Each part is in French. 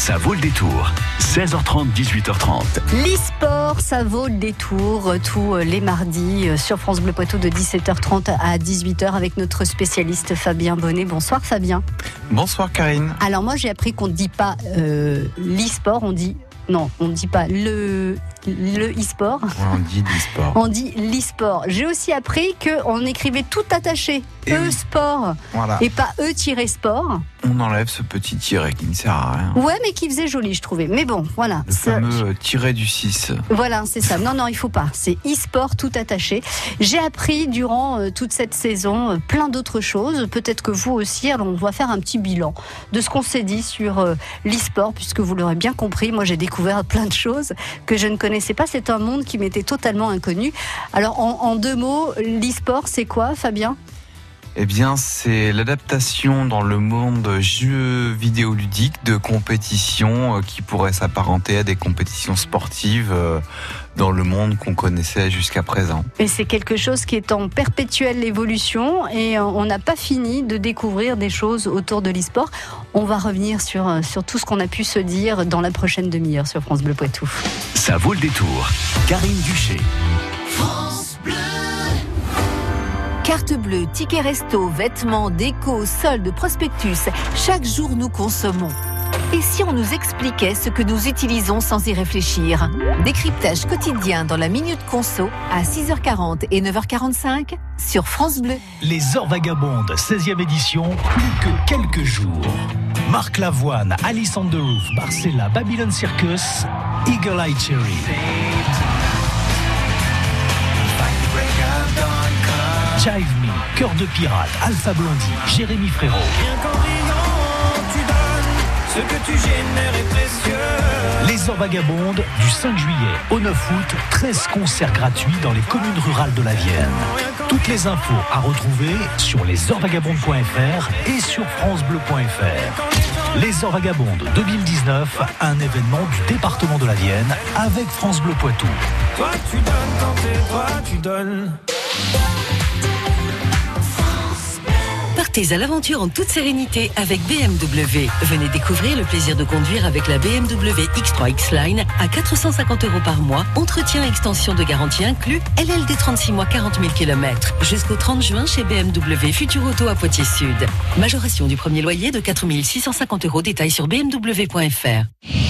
ça vaut le détour. 16h30, 18h30. L'e-sport, ça vaut le détour tous les mardis sur France Bleu Poitou de 17h30 à 18h avec notre spécialiste Fabien Bonnet. Bonsoir Fabien. Bonsoir Karine. Alors moi j'ai appris qu'on ne dit pas euh, l'e-sport, on dit non, on ne dit pas le le e-sport. on dit l'e-sport. On dit l'e-sport. J'ai aussi appris qu'on écrivait tout attaché. E-sport. Et pas E-sport. On enlève ce petit tiret qui ne sert à rien. Ouais, mais qui faisait joli, je trouvais. Mais bon, voilà. Le fameux tiret du 6. Voilà, c'est ça. Non, non, il faut pas. C'est e-sport tout attaché. J'ai appris durant euh, toute cette saison euh, plein d'autres choses. Peut-être que vous aussi. Alors, on va faire un petit bilan de ce qu'on s'est dit sur euh, l'e-sport, puisque vous l'aurez bien compris. Moi, j'ai découvert plein de choses que je ne connaissais pas. C'est un monde qui m'était totalement inconnu. Alors, en, deux mots, l'e-sport, c'est quoi, Fabien? Eh bien, c'est l'adaptation dans le monde jeux vidéoludique de compétitions euh, qui pourrait s'apparenter à des compétitions sportives euh, dans le monde qu'on connaissait jusqu'à présent. Et c'est quelque chose qui est en perpétuelle évolution et euh, on n'a pas fini de découvrir des choses autour de l'e-sport. On va revenir sur, sur tout ce qu'on a pu se dire dans la prochaine demi-heure sur France Bleu Poitou. Ça vaut le détour. Karine Duché. Carte bleue, ticket resto, vêtements, déco, soldes, prospectus, chaque jour nous consommons. Et si on nous expliquait ce que nous utilisons sans y réfléchir Décryptage quotidien dans la Minute Conso à 6h40 et 9h45 sur France Bleu. Les Heures Vagabondes, 16e édition, plus que quelques jours. Marc Lavoine, Alice on the Barcella, Babylon Circus, Eagle Eye Cherry. Jive Me, Cœur de Pirate, Alpha Blondie, Jérémy Frérot. Ce que tu génères précieux. Les Heures Vagabondes, du 5 juillet au 9 août, 13 concerts gratuits dans les communes rurales de la Vienne. Toutes les infos à retrouver sur lesheurtvagabondes.fr et sur francebleu.fr. Les Heures Vagabondes 2019, un événement du département de la Vienne avec France Bleu Poitou. Toi tu donnes quand toi tu donnes. Partez à l'aventure en toute sérénité avec BMW. Venez découvrir le plaisir de conduire avec la BMW X3 X-Line à 450 euros par mois. Entretien et extension de garantie inclus. LLD 36 mois 40 000 km. Jusqu'au 30 juin chez BMW Futur Auto à Poitiers Sud. Majoration du premier loyer de 4 650 euros. Détails sur bmw.fr.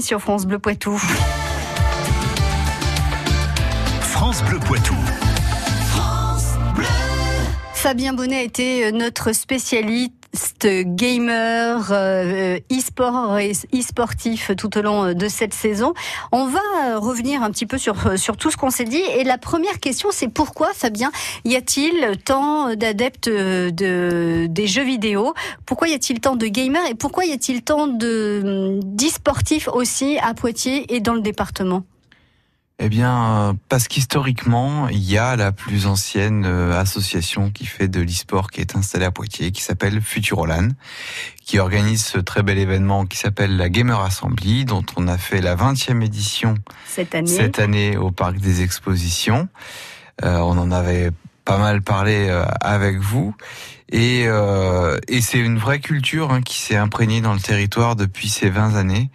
sur France Bleu Poitou. France Bleu Poitou. Fabien Bonnet a été euh, notre spécialiste gamer, euh, e-sport e-sportif tout au long euh, de cette saison. On va revenir un petit peu sur, sur tout ce qu'on s'est dit. Et la première question, c'est pourquoi, Fabien, y a-t-il tant d'adeptes de, des jeux vidéo? Pourquoi y a-t-il tant de gamers? Et pourquoi y a-t-il tant de d'e-sportifs aussi à Poitiers et dans le département? Eh bien, parce qu'historiquement, il y a la plus ancienne euh, association qui fait de l'e-sport qui est installée à Poitiers, qui s'appelle Futurolan, qui organise ce très bel événement qui s'appelle la Gamer Assembly, dont on a fait la 20e édition cette année, cette année au Parc des Expositions. Euh, on en avait pas mal parlé euh, avec vous. Et, euh, et c'est une vraie culture hein, qui s'est imprégnée dans le territoire depuis ces 20 années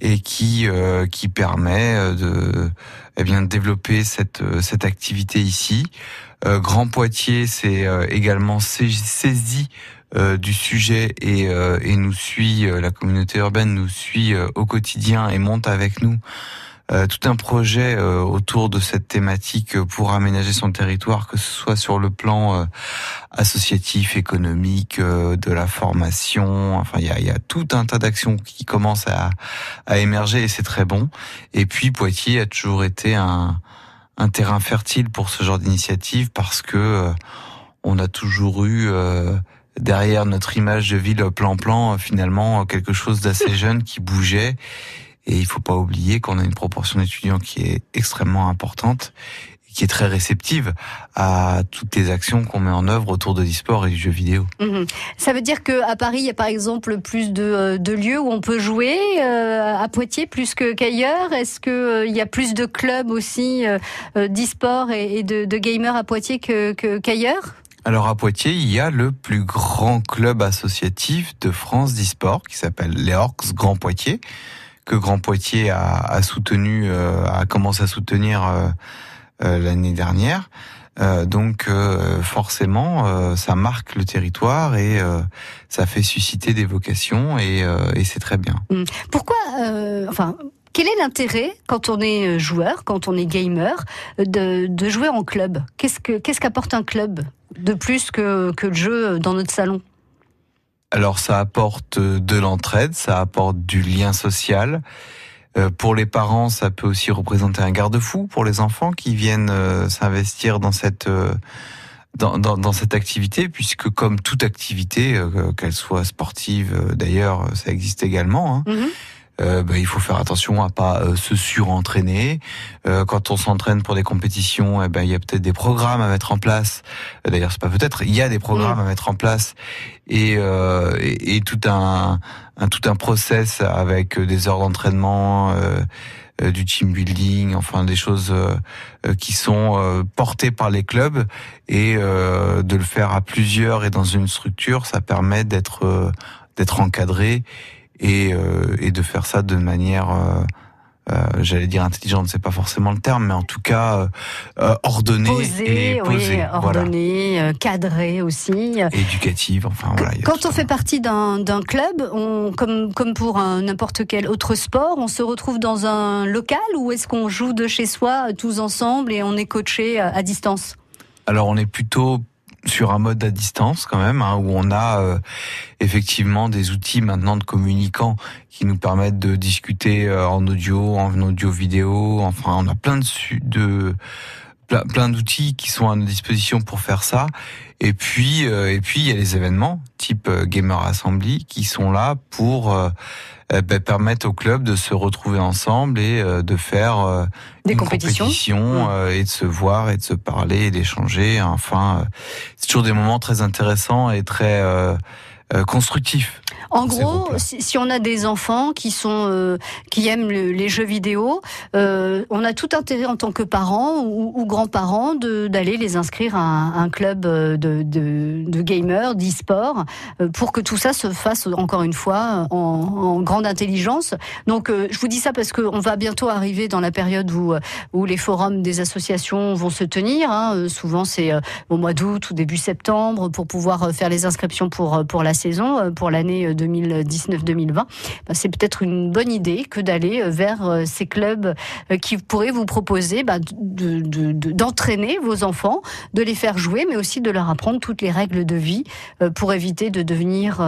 et qui euh, qui permet euh, de eh bien de développer cette euh, cette activité ici. Grand Poitiers s'est également saisi du sujet et, et nous suit la communauté urbaine nous suit au quotidien et monte avec nous euh, tout un projet euh, autour de cette thématique pour aménager son territoire, que ce soit sur le plan euh, associatif, économique, de la formation. Enfin, il y a, y a, tout un tas d'actions qui commencent à, à émerger et c'est très bon. Et puis Poitiers a toujours été un, un terrain fertile pour ce genre d'initiative parce que on a toujours eu derrière notre image de ville plan-plan, finalement, quelque chose d'assez jeune qui bougeait et il faut pas oublier qu'on a une proportion d'étudiants qui est extrêmement importante qui est très réceptive à toutes les actions qu'on met en œuvre autour de l'e-sport et du jeu vidéo. Mhm. Ça veut dire qu'à Paris, il y a par exemple plus de, euh, de lieux où on peut jouer, euh, à Poitiers plus qu'ailleurs? Est-ce qu'il euh, y a plus de clubs aussi euh, d'e-sport et, et, de, de gamers à Poitiers qu'ailleurs que, alors à Poitiers, il y a le plus grand club associatif de France d'e-sport qui s'appelle les Orcs Grand Poitiers que Grand Poitiers a, soutenu, euh, a commencé à soutenir euh, euh, l'année dernière. donc forcément, ça marque le territoire et ça fait susciter des vocations et, c'est très bien. Hum. Pourquoi, enfin, quel est l'intérêt quand on est joueur, quand on est gamer, de, jouer en club? Qu'est-ce que qu'est-ce qu'apporte un club de plus que, que le jeu dans notre salon? Alors ça apporte de l'entraide, ça apporte du lien social. Euh, pour les parents, ça peut aussi représenter un garde-fou pour les enfants qui viennent euh, s'investir dans cette euh, dans, dans, cette activité, puisque comme toute activité, qu'elle soit sportive, d'ailleurs, ça existe également. Hein, mm-hmm. Euh, ben, il faut faire attention à pas euh, se surentraîner. Euh, quand on s'entraîne pour des compétitions, eh ben, il y a peut-être des programmes à mettre en place. D'ailleurs, c'est pas peut-être, il y a des programmes mm. à mettre en place et, et, et, tout un, un, tout un process avec des heures d'entraînement. du team building, enfin des choses qui sont portées par les clubs et de le faire à plusieurs et dans une structure, ça permet d'être d'être encadré et, euh, et de faire ça de manière euh, euh, j'allais dire intelligente, c'est pas forcément le terme, mais en tout cas ordonnée et posée, oui, ordonnée, cadrée aussi, éducative. Enfin voilà. Quand on fait partie d'un club, on, comme comme pour n'importe quel autre sport, on se retrouve dans un local ou est-ce qu'on joue de chez soi tous ensemble et on est coaché à distance? Alors on est plutôt sur un mode à distance quand même, hein, où on a euh, effectivement des outils maintenant de communicants qui nous permettent de discuter euh, en audio, en audio vidéo. Enfin, on a plein de, de plein, d'outils qui sont à notre disposition pour faire ça. Et puis, euh, et puis il y a les événements type Gamer Assembly qui sont là pour euh, ben, permettre au club de se retrouver ensemble et euh, de faire euh, des une compétitions compétition, mmh. et de se voir et de se parler et d'échanger. Enfin, c'est toujours des moments très intéressants et très constructifs. En gros, si, on a des enfants qui sont euh, qui aiment les jeux vidéo, euh, on a tout intérêt en tant que parents ou, ou grands-parents d'aller les inscrire à un, club de, de, de gamers, d'e-sport, euh, pour que tout ça se fasse encore une fois en, en grande intelligence. Donc, euh, je vous dis ça parce qu'on va bientôt arriver dans la période où où les forums des associations vont se tenir. Hein. Souvent, c'est au mois d'août ou début septembre pour pouvoir faire les inscriptions pour pour la saison, pour l'année 2019-2020, bah, c'est peut-être une bonne idée que d'aller vers ces clubs qui pourraient vous proposer bah, d'entraîner de, vos enfants, de les faire jouer, mais aussi de leur apprendre toutes les règles de vie pour éviter de devenir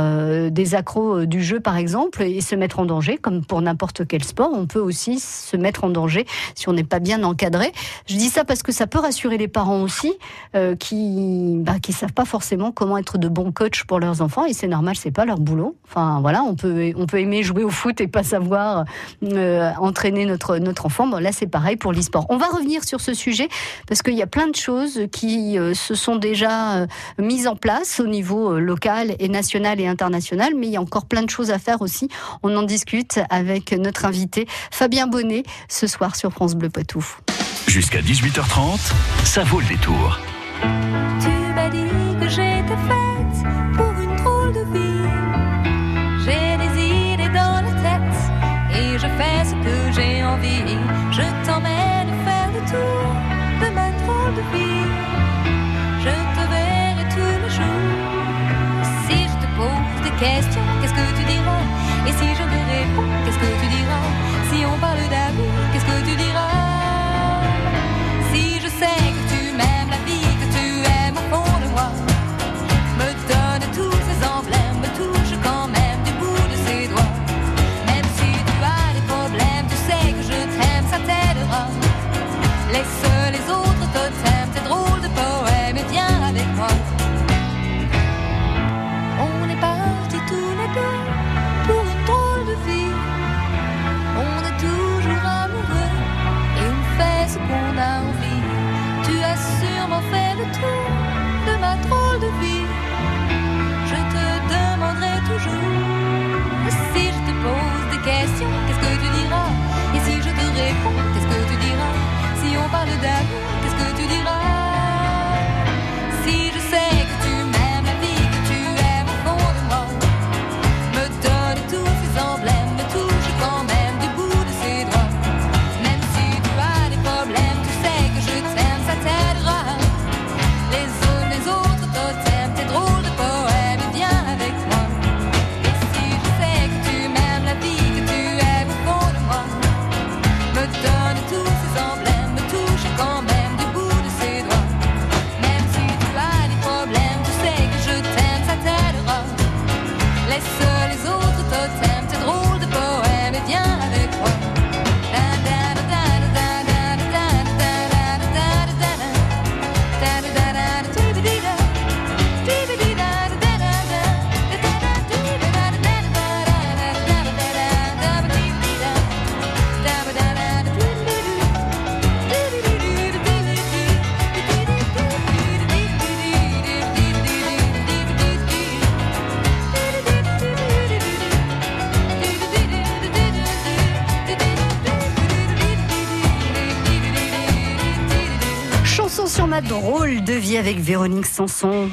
des accros du jeu, par exemple, et se mettre en danger, comme pour n'importe quel sport. On peut aussi se mettre en danger si on n'est pas bien encadré. Je dis ça parce que ça peut rassurer les parents aussi, euh, qui bah, qui savent pas forcément comment être de bons coachs pour leurs enfants, et c'est normal, c'est pas leur boulot. Enfin voilà, on peut on peut aimer jouer au foot et pas savoir euh, entraîner notre notre enfant. Bon là c'est pareil pour l'e-sport. On va revenir sur ce sujet parce qu'il y a plein de choses qui euh, se sont déjà mises en place au niveau local et national et international, mais il y a encore plein de choses à faire aussi. On en discute avec notre invité Fabien Bonnet ce soir sur France Bleu Poitou. Jusqu'à 18h30, ça vaut le détour. Tu m'as dit que j'étais question de vie avec Véronique Sanson.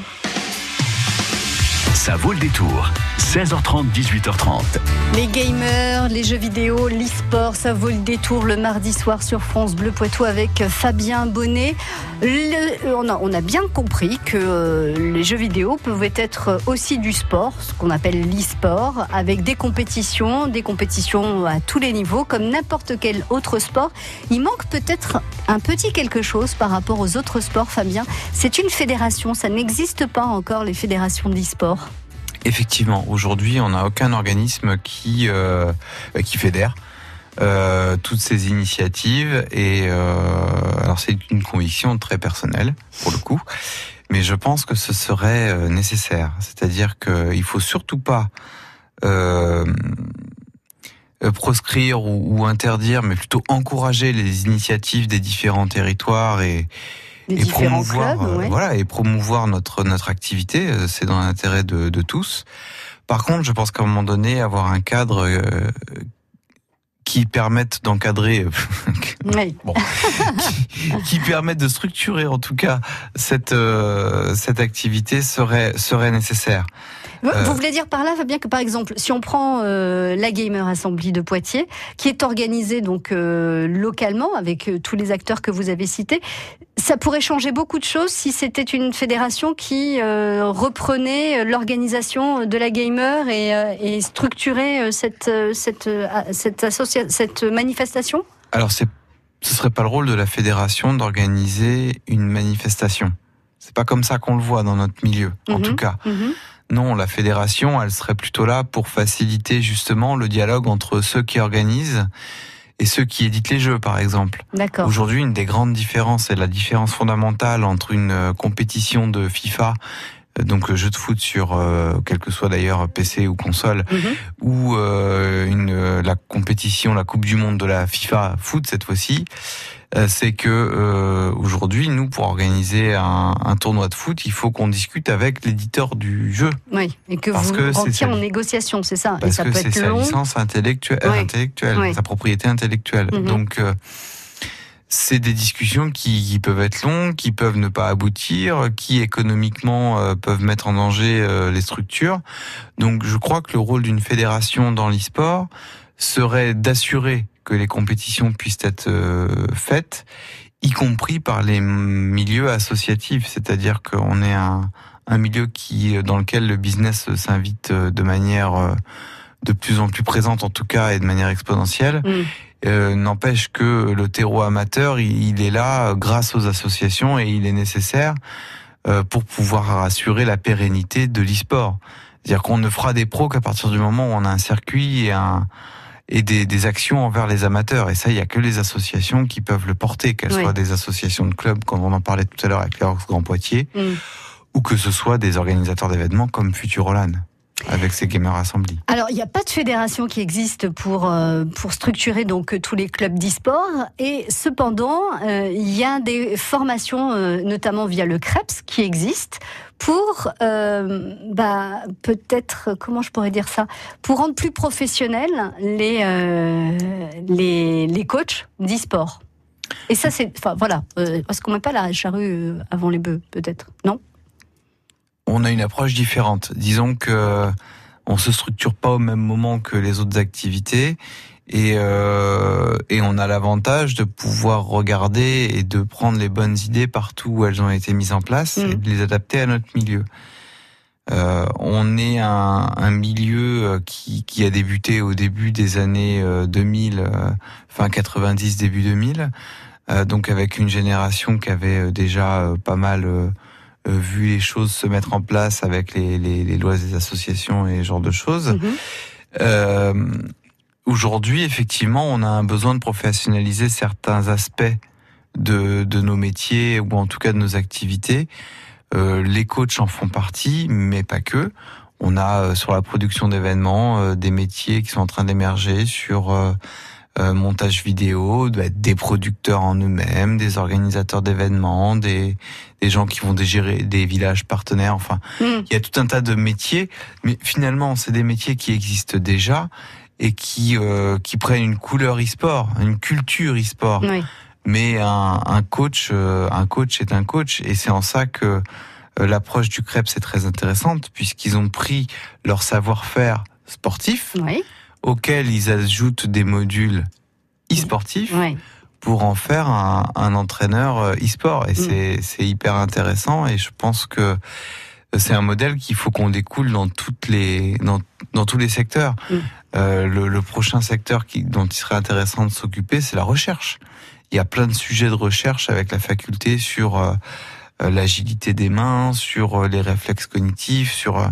Ça vaut le détour. 16h30, 18h30. Les gamers, les jeux vidéo, l'e-sport, ça vaut le détour le mardi soir sur France Bleu Poitou avec Fabien Bonnet. Le- on, a, on a bien compris que euh, les jeux vidéo pouvaient être aussi du sport, ce qu'on appelle l'e-sport, avec des compétitions, des compétitions à tous les niveaux, comme n'importe quel autre sport. Il manque peut-être un petit quelque chose par rapport aux autres sports, Fabien. C'est une fédération, ça n'existe pas encore les fédérations d'e-sport. Effectivement, aujourd'hui, on n'a aucun organisme qui, euh, qui fédère euh, toutes ces initiatives. Et euh, alors, c'est une conviction très personnelle, pour le coup. Mais je pense que ce serait euh, nécessaire. C'est-à-dire qu'il faut surtout pas euh, proscrire ou, ou interdire, mais plutôt encourager les initiatives des différents territoires et, Des et différents promouvoir, clubs, euh, ouais. voilà, et promouvoir notre notre activité. euh, C'est dans l'intérêt de, de tous. Par contre, je pense qu'à un moment donné, avoir un cadre euh, qui permette d'encadrer, Oui. bon, qui, qui permette de structurer en tout cas cette euh, cette activité serait serait nécessaire. Vous, Euh, vous voulez dire par là, Fabien, que par exemple, si on prend euh, la Gamer Assembly de Poitiers, qui est organisée donc euh, localement avec tous les acteurs que vous avez cités, ça pourrait changer beaucoup de choses si c'était une fédération qui reprenait l'organisation de la gamer et, et structurait cette cette cette manifestation? Alors, c'est, ce serait pas le rôle de la fédération d'organiser une manifestation. C'est pas comme ça qu'on le voit dans notre milieu, en Mhm. tout cas. Mhm. Non, la fédération, elle serait plutôt là pour faciliter justement le dialogue entre ceux qui organisent et ceux qui éditent les jeux, par exemple. D'accord. Aujourd'hui, une des grandes différences, et la différence fondamentale entre une euh, compétition de FIFA, donc le jeu de foot sur, euh, quel que soit d'ailleurs PC ou console, Mhm. ou euh, une, euh, la compétition, la Coupe du Monde de la FIFA foot cette fois-ci, euh, c'est que euh, aujourd'hui, nous, pour organiser un, un tournoi de foot, il faut qu'on discute avec l'éditeur du jeu, Oui, et que Parce vous que en négociation, c'est ça. et parce ça que peut c'est être sa long. licence intellectuelle, Oui. intellectuelle Oui. sa propriété intellectuelle. Mhm. Donc euh, c'est des discussions qui, qui peuvent être longues, qui peuvent ne pas aboutir, qui économiquement euh, peuvent mettre en danger euh, les structures. Donc je crois que le rôle d'une fédération dans l'e-sport serait d'assurer que les compétitions puissent être euh, faites, y compris par les milieux associatifs, c'est-à-dire qu'on est un, un milieu qui dans lequel le business s'invite euh, de manière euh, de plus en plus présente en tout cas et de manière exponentielle. Mm. Euh, N'empêche que le terreau amateur, il, il est là euh, grâce aux associations et il est nécessaire euh, pour pouvoir assurer la pérennité de l'e-sport. C'est-à-dire qu'on ne fera des pros qu'à partir du moment où on a un circuit et, un, et des, des actions envers les amateurs. Et ça, il n'y a que les associations qui peuvent le porter, qu'elles Oui. soient des associations de clubs, comme on en parlait tout à l'heure avec l'Orx Grand Poitiers, Mm. ou que ce soit des organisateurs d'événements comme Futurolan, avec ses Gamer Assembly. Alors, il n'y a pas de fédération qui existe pour, euh, pour structurer donc euh, tous les clubs d'e-sport. Et cependant, euh, il y a des formations, notamment via le CREPS, qui existent pour, bah, peut-être, comment je pourrais dire ça, pour rendre plus professionnels les, les, les coachs d'e-sport. Et ça, c'est, enfin, voilà, euh, parce qu'on met pas la charrue avant les bœufs, peut-être, non? On a une approche différente. Disons que on se structure pas au même moment que les autres activités et, euh, et on a l'avantage de pouvoir regarder et de prendre les bonnes idées partout où elles ont été mises en place et de les adapter à notre milieu. Euh, on est un, un milieu euh, qui, qui a débuté au début des années euh, 2000, euh, fin 90, début 2000, euh, donc avec une génération qui avait déjà pas mal euh, vu les choses se mettre en place avec les, les, les lois des associations et ce genre de choses. Mhm. Euh, Aujourd'hui, effectivement, on a un besoin de professionnaliser certains aspects de, de nos métiers ou en tout cas de nos activités. Euh, les coachs en font partie, mais pas que. On a euh, sur la production d'événements euh, des métiers qui sont en train d'émerger sur euh, montage vidéo, bah, des producteurs en eux-mêmes, des organisateurs d'événements, des, des gens qui vont dégérer des villages partenaires. Enfin, Mm. il y a tout un tas de métiers, mais finalement, c'est des métiers qui existent déjà et qui euh, qui prennent une couleur e-sport, une culture e-sport. Oui. Mais un, un coach, euh, un coach est un coach, et c'est en ça que l'approche du crêpe c'est très intéressante puisqu'ils ont pris leur savoir-faire sportif Oui. Auquel ils ajoutent des modules e-sportifs pour en faire un, un entraîneur euh, e-sport. Et Mm. c'est, hyper intéressant et je pense que c'est un modèle qu'il faut qu'on découle dans toutes les dans, dans tous les secteurs. Mm. Euh, le, le prochain secteur qui, dont il serait intéressant de s'occuper, c'est la recherche. Il y a plein de sujets de recherche avec la faculté sur euh, l'agilité des mains, sur euh, les réflexes cognitifs, sur euh,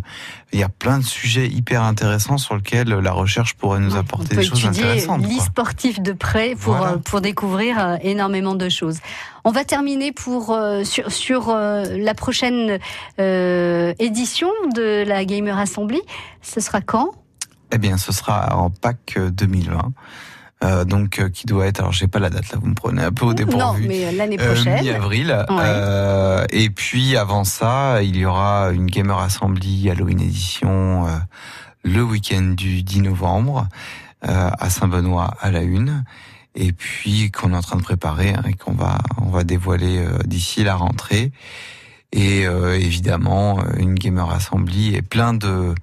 il y a plein de sujets hyper intéressants sur lesquels la recherche pourrait nous apporter on des choses intéressantes. quoi. l'e-sportif de près pour, Voilà. euh, pour découvrir euh, énormément de choses. On va terminer pour, euh, sur, sur euh, la prochaine euh, édition de la Gamer Assembly. Ce sera quand? Eh bien, ce sera en Pâques euh, 2020. Euh, donc, euh, qui doit être, alors j'ai pas la date là, vous me prenez un peu au Non, dépourvu. mais euh, l'année Euh, prochaine. mi-avril. Ouais. Euh, et puis avant ça, il y aura une Gamer Assembly Halloween Edition euh, le week-end du 10 novembre euh, à Saint-Benoît à la une. Et puis qu'on est en train de préparer hein, et qu'on va on va dévoiler euh, d'ici la rentrée. et euh, évidemment une gamer assembly et plein de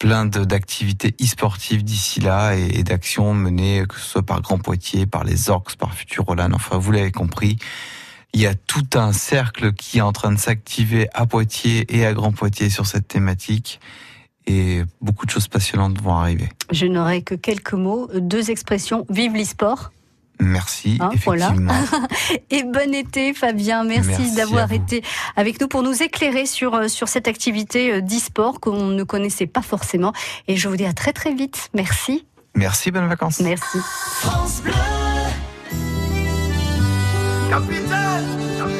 plein d'activités e-sportives d'ici là et, et d'actions menées que ce soit par Grand Poitiers, par les Orcs, par Futurolan. Enfin, vous l'avez compris, il y a tout un cercle qui est en train de s'activer à Poitiers et à Grand Poitiers sur cette thématique et beaucoup de choses passionnantes vont arriver. Je n'aurai que quelques mots, deux expressions. Vive l'e-sport Merci, Hein, voilà. et bon été Fabien. Merci, Merci d'avoir été avec nous pour nous éclairer sur, euh, sur cette activité euh, d'e-sport qu'on ne connaissait pas forcément. Et je vous dis à très très vite. Merci. Merci, bonnes vacances. Merci. France Bleu. Capitaine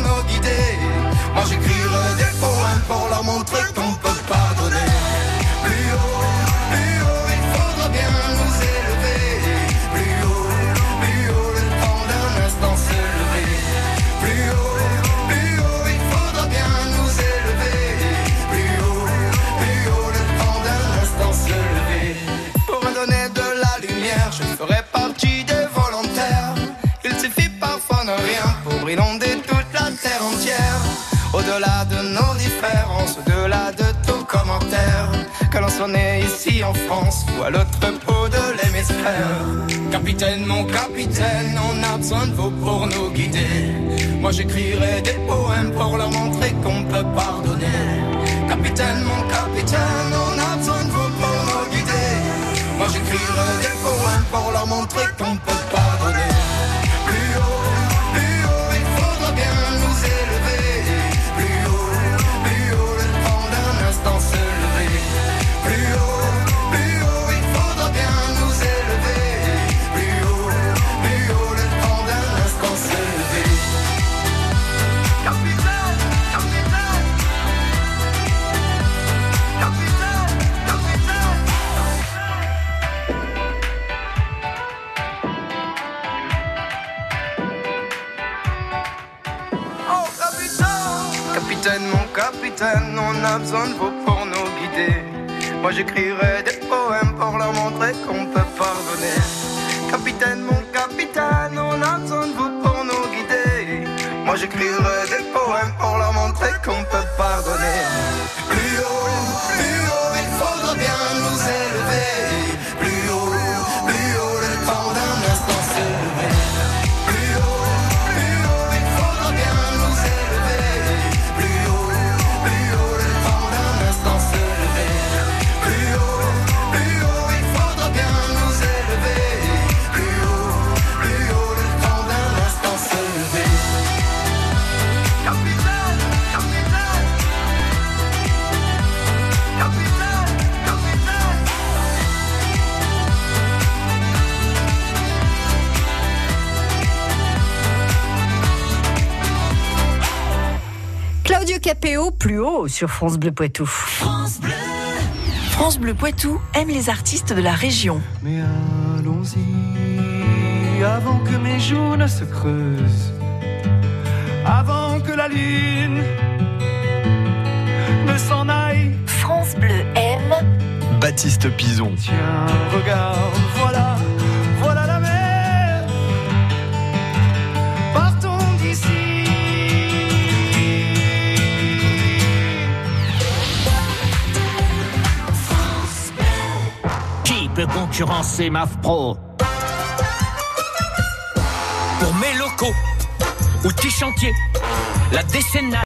Moi j'écrirai des poèmes pour leur montrer qu'on peut pardonner. À l'autre bout de l'hémisphère. Capitaine, mon capitaine, on a besoin de vous pour nous guider. Moi j'écrirai des poèmes pour leur montrer qu'on peut pardonner. Capitaine, mon capitaine, on a besoin de vous pour nous guider. Moi j'écrirai des poèmes pour leur montrer qu'on peut pardonner. Moi j'écrirai Claudio Capéo, plus haut sur France Bleu Poitou. France Bleu Poitou aime les artistes de la région. Mais allons-y avant que mes joues ne se creusent, avant que la lune ne s'en aille. France Bleu aime Baptiste Pison. Tiens, regarde, voilà peut concurrencer MAF Pro Pour mes locaux, outils chantiers, la décennale.